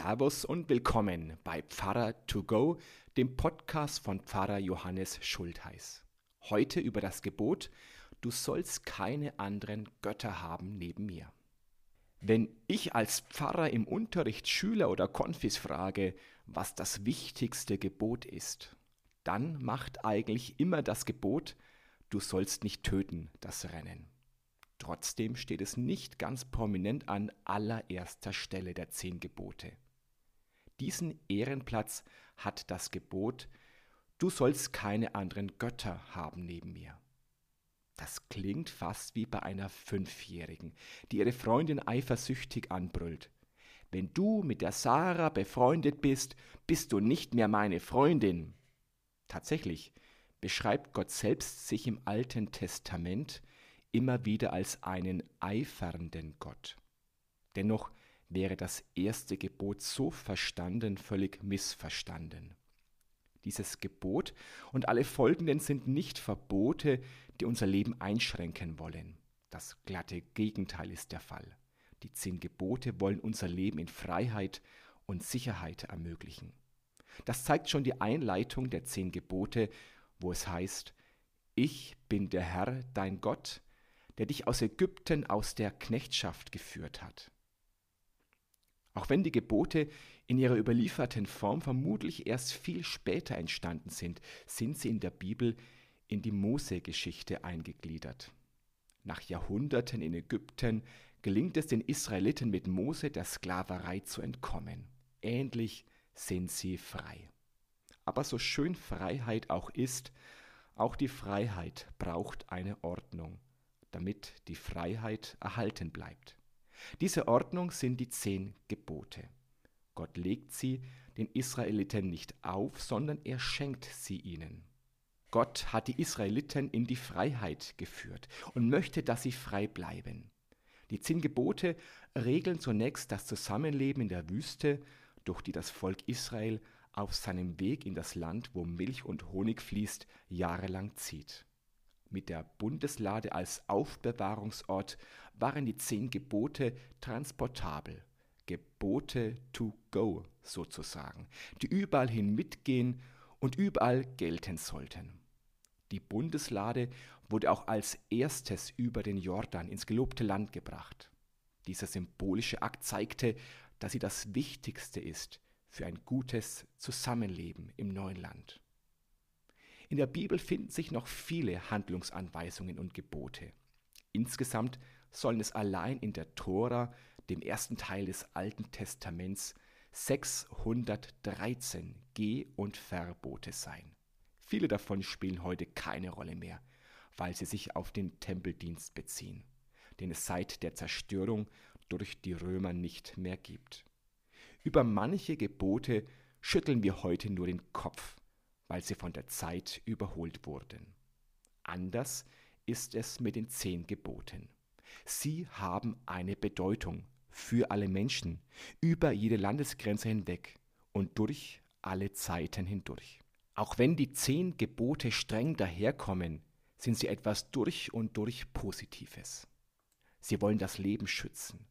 Servus und willkommen bei Pfarrer to go, dem Podcast von Pfarrer Johannes Schultheiß. Heute über das Gebot, du sollst keine anderen Götter haben neben mir. Wenn ich als Pfarrer im Unterricht Schüler oder Konfis frage, was das wichtigste Gebot ist, dann macht eigentlich immer das Gebot, du sollst nicht töten, das Rennen. Trotzdem steht es nicht ganz prominent an allererster Stelle der zehn Gebote. Diesen Ehrenplatz hat das Gebot, du sollst keine anderen Götter haben neben mir. Das klingt fast wie bei einer Fünfjährigen, die ihre Freundin eifersüchtig anbrüllt. Wenn du mit der Sarah befreundet bist, bist du nicht mehr meine Freundin. Tatsächlich beschreibt Gott selbst sich im Alten Testament immer wieder als einen eifernden Gott. Dennoch wäre das erste Gebot so verstanden völlig missverstanden. Dieses Gebot und alle folgenden sind nicht Verbote, die unser Leben einschränken wollen. Das glatte Gegenteil ist der Fall. Die zehn Gebote wollen unser Leben in Freiheit und Sicherheit ermöglichen. Das zeigt schon die Einleitung der zehn Gebote, wo es heißt, Ich bin der Herr, dein Gott, der dich aus Ägypten aus der Knechtschaft geführt hat. Auch wenn die Gebote in ihrer überlieferten Form vermutlich erst viel später entstanden sind, sind sie in der Bibel in die Mose-Geschichte eingegliedert. Nach Jahrhunderten in Ägypten gelingt es den Israeliten mit Mose der Sklaverei zu entkommen. Ähnlich sind sie frei. Aber so schön Freiheit auch ist, auch die Freiheit braucht eine Ordnung damit die Freiheit erhalten bleibt. Diese Ordnung sind die zehn Gebote. Gott legt sie den Israeliten nicht auf, sondern er schenkt sie ihnen. Gott hat die Israeliten in die Freiheit geführt und möchte, dass sie frei bleiben. Die zehn Gebote regeln zunächst das Zusammenleben in der Wüste, durch die das Volk Israel auf seinem Weg in das Land, wo Milch und Honig fließt, jahrelang zieht. Mit der Bundeslade als Aufbewahrungsort waren die zehn Gebote transportabel, Gebote to go sozusagen, die überall hin mitgehen und überall gelten sollten. Die Bundeslade wurde auch als erstes über den Jordan ins gelobte Land gebracht. Dieser symbolische Akt zeigte, dass sie das Wichtigste ist für ein gutes Zusammenleben im neuen Land. In der Bibel finden sich noch viele Handlungsanweisungen und Gebote. Insgesamt sollen es allein in der Tora, dem ersten Teil des Alten Testaments, 613 Geh- und Verbote sein. Viele davon spielen heute keine Rolle mehr, weil sie sich auf den Tempeldienst beziehen, den es seit der Zerstörung durch die Römer nicht mehr gibt. Über manche Gebote schütteln wir heute nur den Kopf, weil sie von der Zeit überholt wurden. Anders ist es mit den zehn Geboten. Sie haben eine Bedeutung für alle Menschen, über jede Landesgrenze hinweg und durch alle Zeiten hindurch. Auch wenn die zehn Gebote streng daherkommen, sind sie etwas durch und durch Positives. Sie wollen das Leben schützen.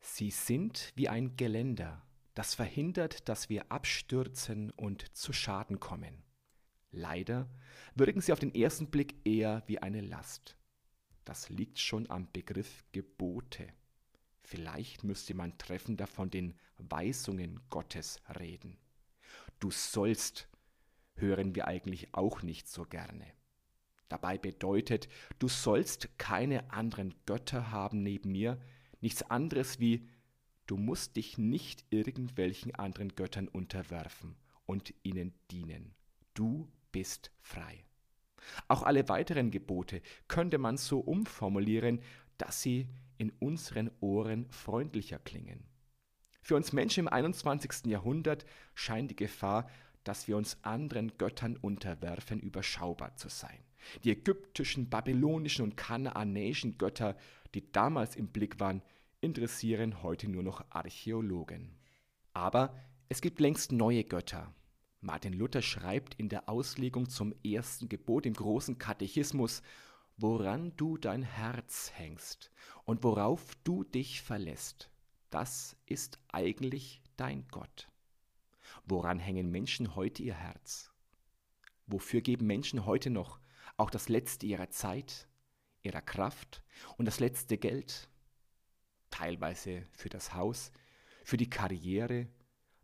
Sie sind wie ein Geländer, das verhindert, dass wir abstürzen und zu Schaden kommen. Leider wirken sie auf den ersten Blick eher wie eine Last. Das liegt schon am Begriff Gebote. Vielleicht müsste man treffender von den Weisungen Gottes reden. Du sollst hören wir eigentlich auch nicht so gerne. Dabei bedeutet, du sollst keine anderen Götter haben neben mir, nichts anderes wie, du musst dich nicht irgendwelchen anderen Göttern unterwerfen und ihnen dienen. Du bist frei. Auch alle weiteren Gebote könnte man so umformulieren, dass sie in unseren Ohren freundlicher klingen. Für uns Menschen im 21. Jahrhundert scheint die Gefahr, dass wir uns anderen Göttern unterwerfen, überschaubar zu sein. Die ägyptischen, babylonischen und kanaanäischen Götter, die damals im Blick waren, interessieren heute nur noch Archäologen. Aber es gibt längst neue Götter, Martin Luther schreibt in der Auslegung zum ersten Gebot im großen Katechismus, woran du dein Herz hängst und worauf du dich verlässt, das ist eigentlich dein Gott? Woran hängen Menschen heute ihr Herz? Wofür geben Menschen heute noch auch das Letzte ihrer Zeit, ihrer Kraft und das letzte Geld? Teilweise für das Haus, für die Karriere,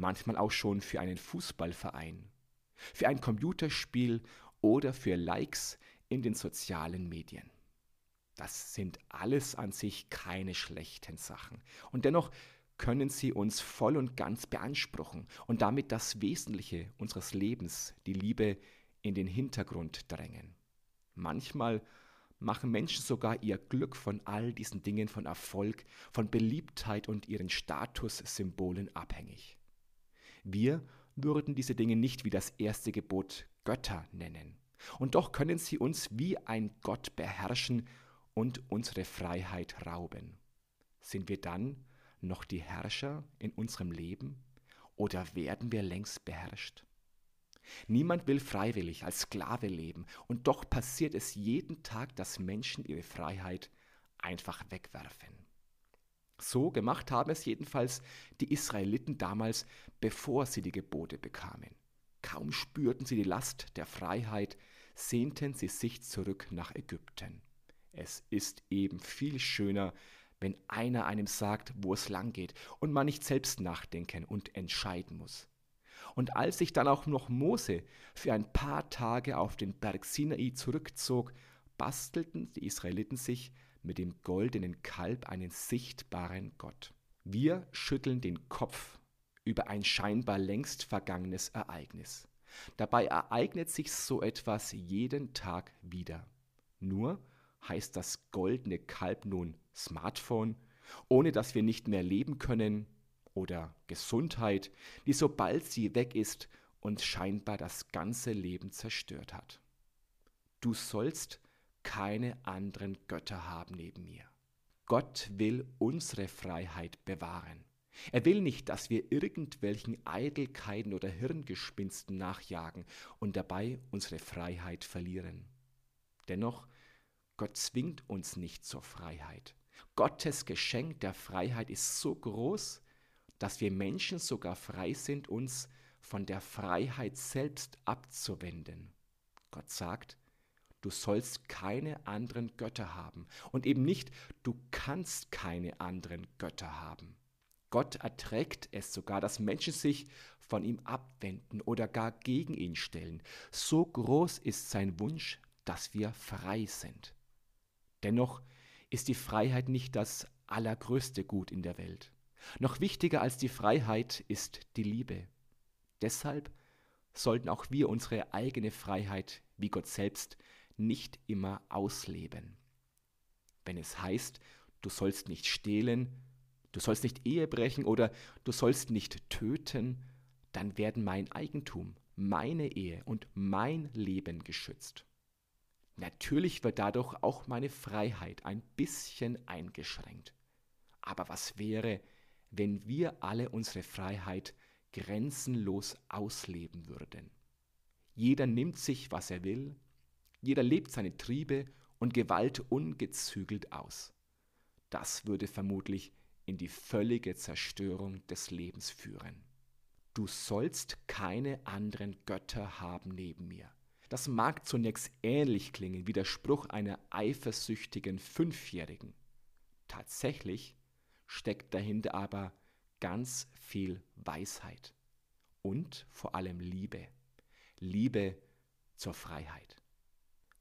manchmal auch schon für einen Fußballverein, für ein Computerspiel oder für Likes in den sozialen Medien. Das sind alles an sich keine schlechten Sachen. Und dennoch können sie uns voll und ganz beanspruchen und damit das Wesentliche unseres Lebens, die Liebe, in den Hintergrund drängen. Manchmal machen Menschen sogar ihr Glück von all diesen Dingen, von Erfolg, von Beliebtheit und ihren Statussymbolen abhängig. Wir würden diese Dinge nicht wie das erste Gebot Götter nennen. Und doch können sie uns wie ein Gott beherrschen und unsere Freiheit rauben. Sind wir dann noch die Herrscher in unserem Leben oder werden wir längst beherrscht? Niemand will freiwillig als Sklave leben und doch passiert es jeden Tag, dass Menschen ihre Freiheit einfach wegwerfen. So gemacht haben es jedenfalls die Israeliten damals, bevor sie die Gebote bekamen. Kaum spürten sie die Last der Freiheit, sehnten sie sich zurück nach Ägypten. Es ist eben viel schöner, wenn einer einem sagt, wo es lang geht und man nicht selbst nachdenken und entscheiden muss. Und als sich dann auch noch Mose für ein paar Tage auf den Berg Sinai zurückzog, bastelten die Israeliten sich mit dem goldenen Kalb einen sichtbaren Gott. Wir schütteln den Kopf über ein scheinbar längst vergangenes Ereignis. Dabei ereignet sich so etwas jeden Tag wieder. Nur heißt das goldene Kalb nun Smartphone, ohne dass wir nicht mehr leben können, oder Gesundheit, die sobald sie weg ist, uns scheinbar das ganze Leben zerstört hat. Du sollst keine anderen Götter haben neben mir. Gott will unsere Freiheit bewahren. Er will nicht, dass wir irgendwelchen Eitelkeiten oder Hirngespinsten nachjagen und dabei unsere Freiheit verlieren. Dennoch, Gott zwingt uns nicht zur Freiheit. Gottes Geschenk der Freiheit ist so groß, dass wir Menschen sogar frei sind, uns von der Freiheit selbst abzuwenden. Gott sagt, du sollst keine anderen Götter haben und eben nicht, du kannst keine anderen Götter haben. Gott erträgt es sogar, dass Menschen sich von ihm abwenden oder gar gegen ihn stellen. So groß ist sein Wunsch, dass wir frei sind. Dennoch ist die Freiheit nicht das allergrößte Gut in der Welt. Noch wichtiger als die Freiheit ist die Liebe. Deshalb sollten auch wir unsere eigene Freiheit, wie Gott selbst, nicht immer ausleben. Wenn es heißt, du sollst nicht stehlen, du sollst nicht Ehe brechen oder du sollst nicht töten, dann werden mein Eigentum, meine Ehe und mein Leben geschützt. Natürlich wird dadurch auch meine Freiheit ein bisschen eingeschränkt. Aber was wäre, wenn wir alle unsere Freiheit grenzenlos ausleben würden? Jeder nimmt sich, was er will, jeder lebt seine Triebe und Gewalt ungezügelt aus. Das würde vermutlich in die völlige Zerstörung des Lebens führen. Du sollst keine anderen Götter haben neben mir. Das mag zunächst ähnlich klingen wie der Spruch einer eifersüchtigen Fünfjährigen. Tatsächlich steckt dahinter aber ganz viel Weisheit und vor allem Liebe. Liebe zur Freiheit.